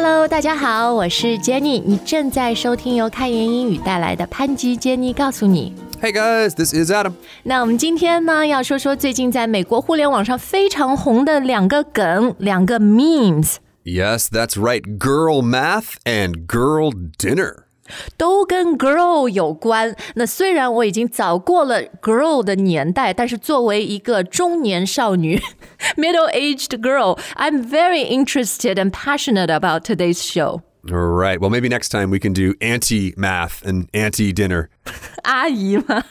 Hello，大家好，我是 Jenny，你正在收听由开言英语带来的潘吉 Jenny 告诉你。Hey guys, this is Adam。那我们今天呢，要说说最近在美国互联网上非常红的两个梗，两个 memes。Yes, that's right. Girl math and girl dinner. 都跟 girl 有关。那虽然我已经早过了 girl 的年代，但是作为一个中年少女 （middle-aged girl），I'm very interested and passionate about today's show. All right. Well, maybe next time we can do auntie math and auntie dinner. 阿姨吗？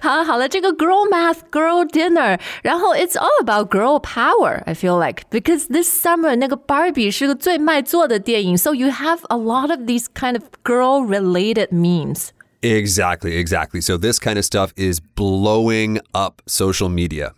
好，好了，这个 girl math, girl dinner，然后 it's all about girl power. I feel like because this summer 那个 Barbie 是个最卖座的电影，so you have a lot of these kind of girl related memes. Exactly, exactly. So this kind of stuff is blowing up social media.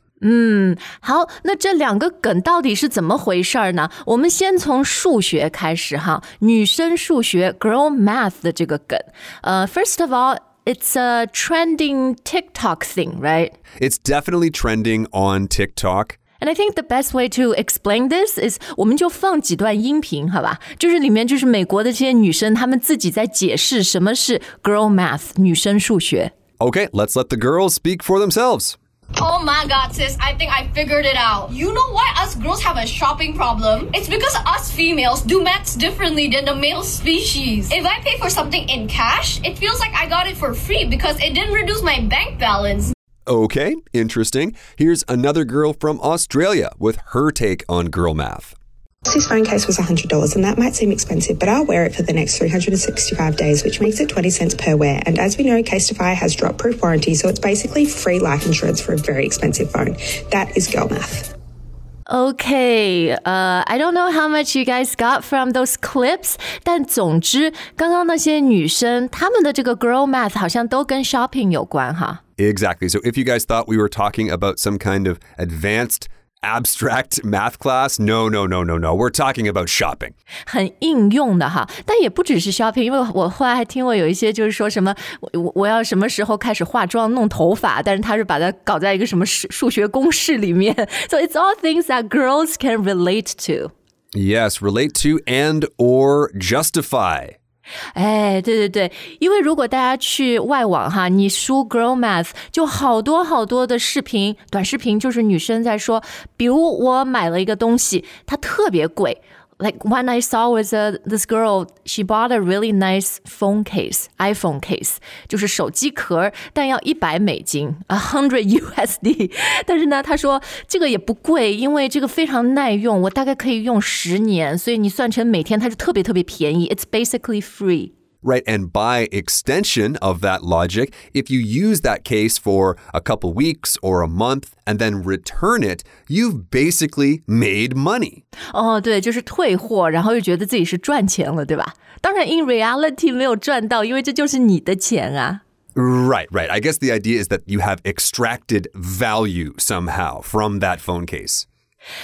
好，那这两个梗到底是怎么回事儿呢？我们先从数学开始哈，女生数学 girl math 的这个梗。呃、f i r s t of all, it's a trending TikTok thing, right? It's definitely trending on TikTok. And I think the best way to explain this is，我们就放几段音频，好吧？就是里面就是美国的这些女生，她们自己在解释什么是 girl math 女生数学。 Okay, let's let the girls speak for themselves. Oh my god, sis, I think I figured it out. You know why us girls have a shopping problem? It's because us females do maths differently than the male species. If I pay for something in cash, it feels like I got it for free because it didn't reduce my bank balance. Okay, interesting. Here's another girl from Australia with her take on girl math. This phone case was $100 and that might seem expensive, but I'll wear it for the next 365 days, which makes it 20 cents per wear. And as we know, Casetify has drop proof warranty, so it's basically free life insurance for a very expensive phone. That is girl math. Okay, uh, I don't know how much you guys got from those clips，但总之，刚刚那些女生她们的这个 girl math 好像都跟 shopping 有关哈。 Exactly. So if you guys thought we were talking about some kind of advanced abstract math class, no, no, no, no, no. We're talking about shopping. 很应用的哈，但也不只是 shopping，因为我后来还听过有一些就是说什么我我我要什么时候开始化妆弄头发，但是他是把它搞在一个什么数数学公式里面，so it's all things that girls can relate to。 Yes, relate to and or justify. 哎，对对对，因为如果大家去外网哈，你输 girl math 就好多好多的视频，短视频就是女生在说，比如我买了一个东西，它特别贵。Like one I saw was a this girl, she bought a really nice phone case, iPhone case，就是手机壳，但要一百美金，a hundred USD。但是呢，她说这个也不贵，因为这个非常耐用，我大概可以用十年，所以你算成每天，它就特别特别便宜。It's basically free。 Right. And by extension of that logic, if you use that case for a couple weeks or a month and then return it, you've basically made money. 哦，对，就是退货，然后又觉得自己是赚钱了，对吧？当然，in reality 没有赚到，因为这就是你的钱啊。 Right, right. I guess the idea is that you have extracted value somehow from that phone case.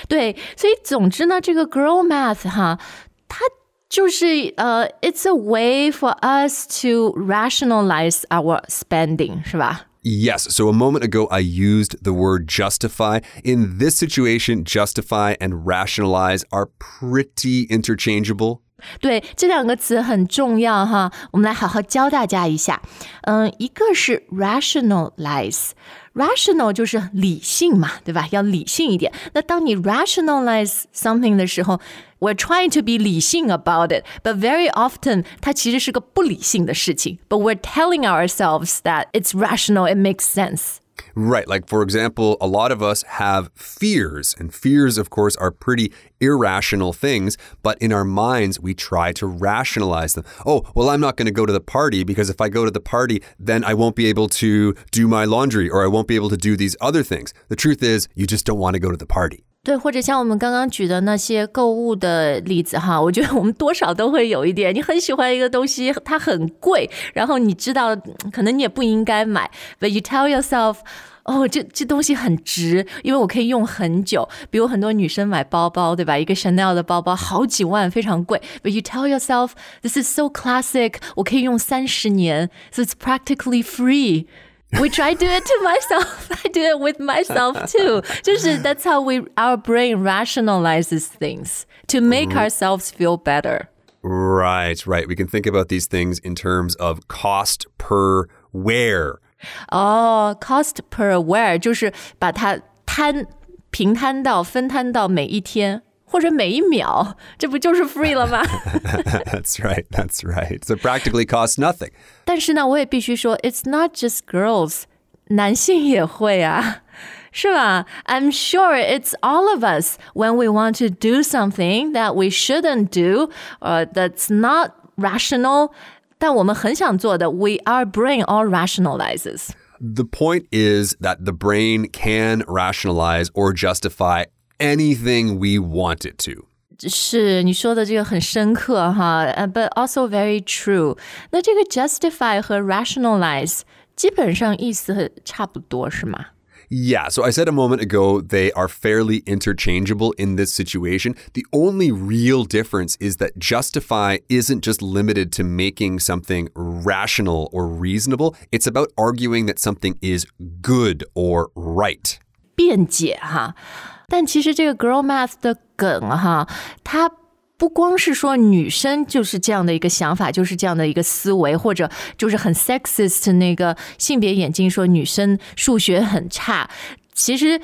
对，所以总之呢，这个 girl math 哈，它 就是呃、i t s a way for us to rationalize our spending，是吧？ Yes. So a moment ago, I used the word justify. In this situation, justify and rationalize are pretty interchangeable. 对，这两个词很重要哈，我们来好好教大家一下。嗯，一个是 rationalize，rational 就是理性嘛，对吧？要理性一点。那当你 rationalize something 的时候，we're trying to be 理性 about it，but very often 它其实是个不理性的事情。But we're telling ourselves that it's rational, it makes sense. Right. Like, for example, a lot of us have fears, and fears, of course, are pretty irrational things, but in our minds, we try to rationalize them. Oh, well, I'm not going to go to the party because if I go to the party, then I won't be able to do my laundry or I won't be able to do these other things. The truth is, you just don't want to go to the party. 对，或者像我们刚刚举的那些购物的例子哈，我觉得我们多少都会有一点。你很喜欢一个东西，它很贵，然后你知道可能你也不应该买，but you tell yourself。哦，这这东西很值，因为我可以用很久。比如很多女生买包包，对吧？一个 Chanel 的包包好几万，非常贵。But you tell yourself this is so classic，我可以用三十年，so it's practically free。which I do it to myself. I do it with myself too. 就是 that's how we our brain rationalizes things to make ourselves feel better. Right, right. We can think about these things in terms of cost per wear. 哦、c o s t per wear 就是把它摊平摊到分摊到每一天 或者每一秒，这不就是 free 了吗？ That's right, that's right. So practically costs nothing. 但是呢，我也必须说，it's not just girls，男性也会啊。是吧？I'm sure it's all of us when we want to do something that we shouldn't do, or that's not rational. 但我们很想做的，we our brain all rationalizes. The point is that the brain can rationalize or justify anything we want it to. 是你说的这个很深刻哈，呃，but also very true。那这个 justify 和 rationalize 基本上意思差不多，是吗？ Yeah, so I said a moment ago they are fairly interchangeable in this situation. The only real difference is that justify isn't just limited to making something rational or reasonable, it's about arguing that something is good or right. 辩解哈。 但其实这个 girl math 的梗哈，它不光是说女生就是这样的一个想法，就是这样的一个思维，或者就是很 sexist 那个性别眼镜说女生数学很差，其实。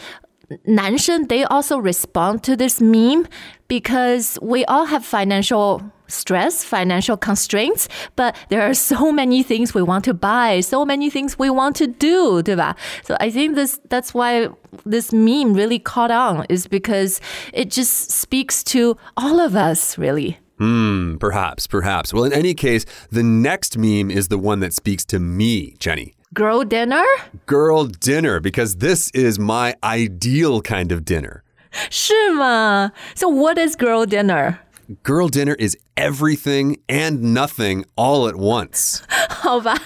男生 they also respond to this meme because we all have financial stress, financial constraints, but there are so many things we want to buy, so many things we want to do, 对吧? So I think this that's why this meme really caught on is because it just speaks to all of us, really. Hmm, perhaps, perhaps. Well, in any case, the next meme is the one that speaks to me, Jenny. Girl dinner? Girl dinner, because this is my ideal kind of dinner. 是吗? So what is girl dinner? Girl dinner is everything and nothing all at once. 好吧，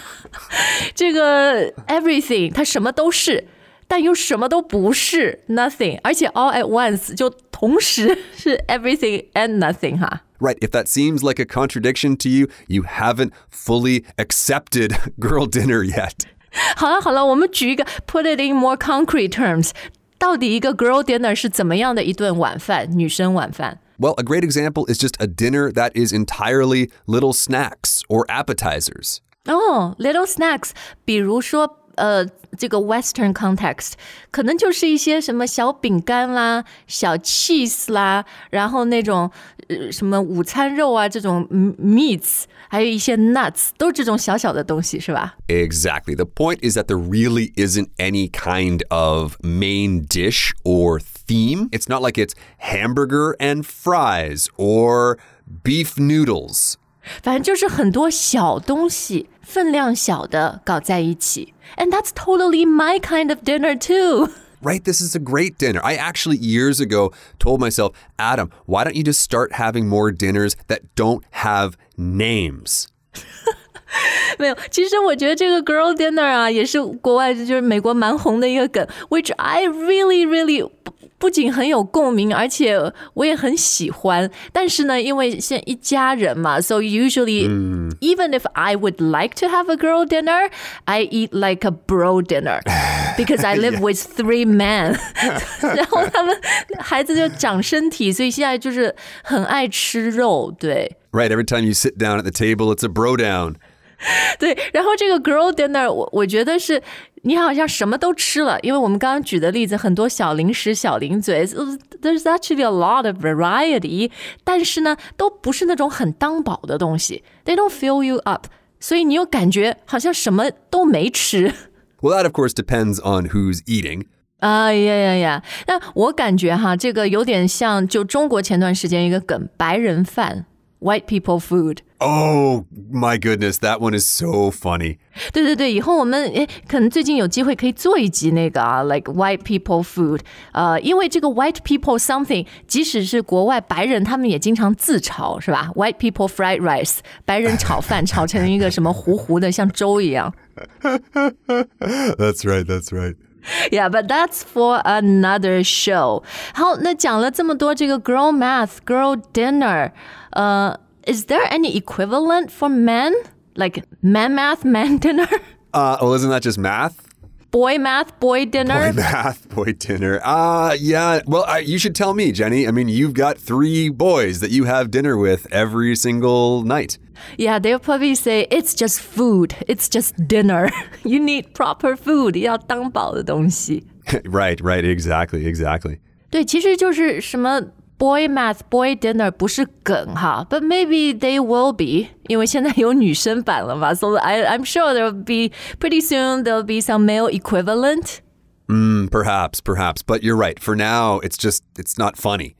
这个 everything 它什么都是，但又什么都不是 nothing，而且 all at once 就同时是 everything and nothing 哈。 Right, if that seems like a contradiction to you, you haven't fully accepted girl dinner yet. 好了好了，我们举一个 put it in more concrete terms，到底一个 girl dinner 是怎么样的一顿晚饭？女生晚饭？ Well, a great example is just a dinner that is entirely little snacks or appetizers. 哦、l i t t l e snacks，比如说。 呃，这个 Western context 可能就是一些什么小饼干啦、小 cheese 啦，然后那种呃什么午餐肉啊，这种 meats，还有一些 nuts，都是这种小小的东西，是吧？ Exactly. The point is that there really isn't any kind of main dish or theme. It's not like it's hamburger and fries or beef noodles. 反正就是很多小东西，分量小的搞在一起，and that's totally my kind of dinner too. Right? This is a great dinner. I actually years ago told myself, Adam, why don't you just start having more dinners that don't have names? 没有，其实我觉得这个 girl dinner 啊，也是国外就是美国蛮红的一个梗，which I really really 不不仅很有共鸣，而且我也很喜欢。但是呢，因为现在一家人嘛，so usually、even if I would like to have a girl dinner, I eat like a bro dinner because I live with three men 。然后他们孩子就长身体，所以现在就是很爱吃肉，对。 Right? Every time you sit down at the table, it's a bro down. 对，然后这个 girl dinner，我我觉得是 你好像什么都吃了，因为我们刚刚举的例子很多小零食、小零嘴，there's actually a lot of variety，但是呢，都不是那种很当饱的东西，they don't fill you up，所以你又感觉好像什么都没吃。 Well, that of course depends on who's eating. 啊呀呀呀！那我感觉哈，这个有点像就中国前段时间一个梗，白人饭 （white people food）。 Oh my goodness, that one is so funny. 对对对，以后我们诶，可能最近有机会可以做一集那个啊，like white people food。呃，因为这个 white people something，即使是国外白人，他们也经常自嘲，是吧？white people fried rice，白人炒饭炒成一个什么糊糊的，像粥一样。 That's right, that's right. Yeah, but that's for another show. 好，那讲了这么多这个 girl math, girl dinner，呃、 uh,，is there any equivalent for men? Like man math, man dinner? Uh, well, isn't that just math? boy math, boy dinner. Boy math, boy dinner. Uh, yeah. Well, I, you should tell me, Jenny. I mean, you've got three boys that you have dinner with every single night. Yeah, they'll probably say it's just food. It's just dinner. you need proper food. 要当饱的东西。 right, right. Exactly, exactly. 对，其实就是什么 boy math, boy dinner 不是梗哈，but maybe they will be，因为现在有女生版了嘛，so I I'm sure there will be pretty soon there will be some male equivalent。 Mm, perhaps, perhaps. But you're right. For now, it's just, it's not funny.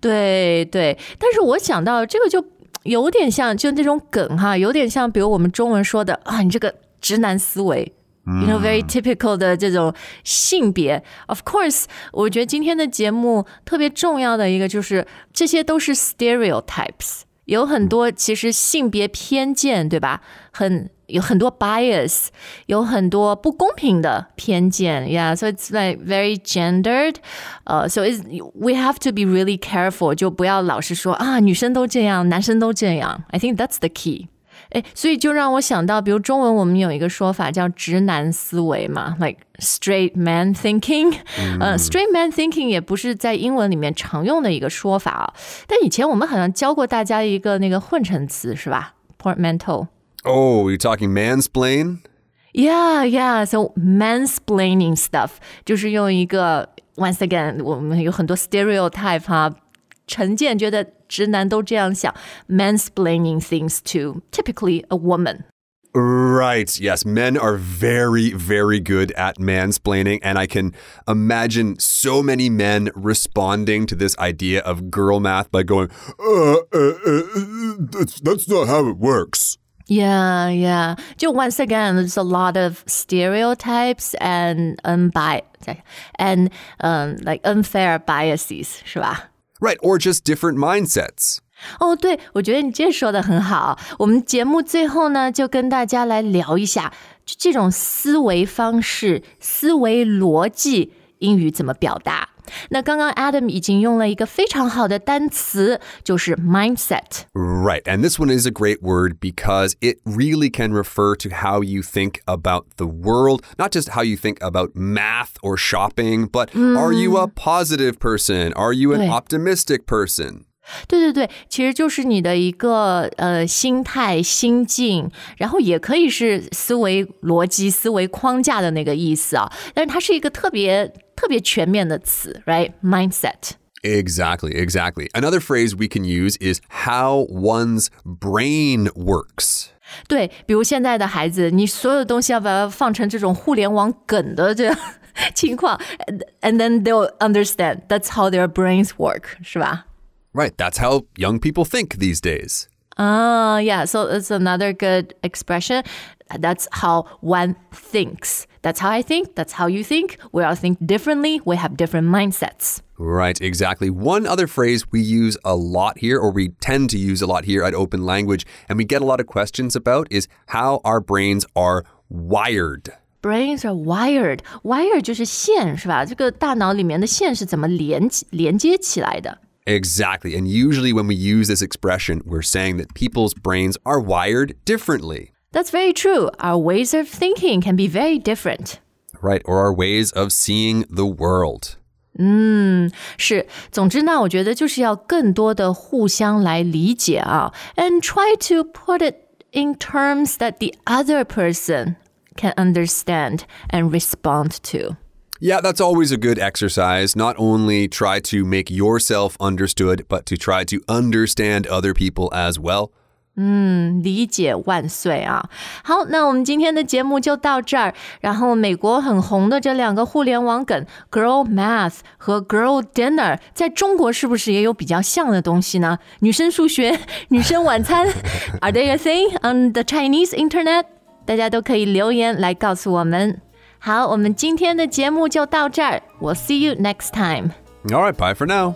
对对，但是我想到这个就有点像，就那种梗哈，有点像，比如我们中文说的啊，你这个直男思维。 You know, very typical 的这种性别。Of course，我觉得今天的节目特别重要的一个就是，这些都是 stereotypes，有很多其实性别偏见，对吧？很有很多 bias，有很多不公平的偏见，Yeah，so it's like very gendered，呃、uh,，so it's we have to be really careful，就不要老是说啊，女生都这样，男生都这样。I think that's the key。 哎，所以就让我想到，比如中文我们有一个说法叫直男思维嘛，like straight man thinking。呃，straight man thinking 也不是在英文里面常用的一个说法啊。但以前我们好像教过大家一个那个混成词是吧？portmanteau。 Oh, you're talking mansplain? Yeah, yeah. So mansplaining stuff 就是用一个 once again，我们有很多 stereotype 哈， 成见觉得直男都这样想，mansplaining things to typically a woman。 Right. Yes. Men are very, very good at mansplaining. And I can imagine so many men responding to this idea of girl math by going, uh, uh, uh, that's, that's not how it works. Yeah, yeah. 就 once again, there's a lot of stereotypes and unbi and um like unfair biases，是吧？ Right. Or just different mindsets. 哦，对，我觉得你这说的很好。我们节目最后呢，就跟大家来聊一下，就这种思维方式、思维逻辑，英语怎么表达？那刚刚 Adam 已经用了一个非常好的单词，就是 mindset。 Right. And this one is a great word because it really can refer to how you think about the world, not just how you think about math or shopping, but are you a positive person? Are you an 对。 optimistic person? 对对对，其实就是你的一个呃心态、心境，然后也可以是思维逻辑、思维框架的那个意思啊。但是它是一个特别特别全面的词，right？mindset。Exactly, exactly. Another phrase we can use is how one's brain works. 对，比如现在的孩子，你所有的东西要把它放成这种互联网梗的这样情况 and then they'll understand that's how their brains work，是吧？Right, that's how young people think these days. Ah, yeah. So it's another good expression. That's how one thinks. That's how I think. That's how you think. We all think differently. We have different mindsets. Right, exactly. One other phrase we use a lot here, or we tend to use a lot here at Open Language, and we get a lot of questions about, is how our brains are wired. Brains are wired. Wired 就是线，是吧？这个大脑里面的线是怎么连起连接起来的？ Exactly. And usually when we use this expression, we're saying that people's brains are wired differently. That's very true. Our ways of thinking can be very different. Right, or our ways of seeing the world. 是，总之呢，我觉得就是要更多的互相来理解啊，and try to put it in terms that the other person can understand and respond to. Yeah, that's always a good exercise. Not only try to make yourself understood, but to try to understand other people as well. 理解万岁啊！好，那我们今天的节目就到这儿。然后，美国很红的这两个互联网梗 “girl math” 和 “girl dinner”，在中国是不是也有比较像的东西呢？女生数学、女生晚餐，Are they a thing on the Chinese internet？大家都可以留言来告诉我们。 好，我们今天的节目就到这儿。We'll see you next time. All right, bye for now.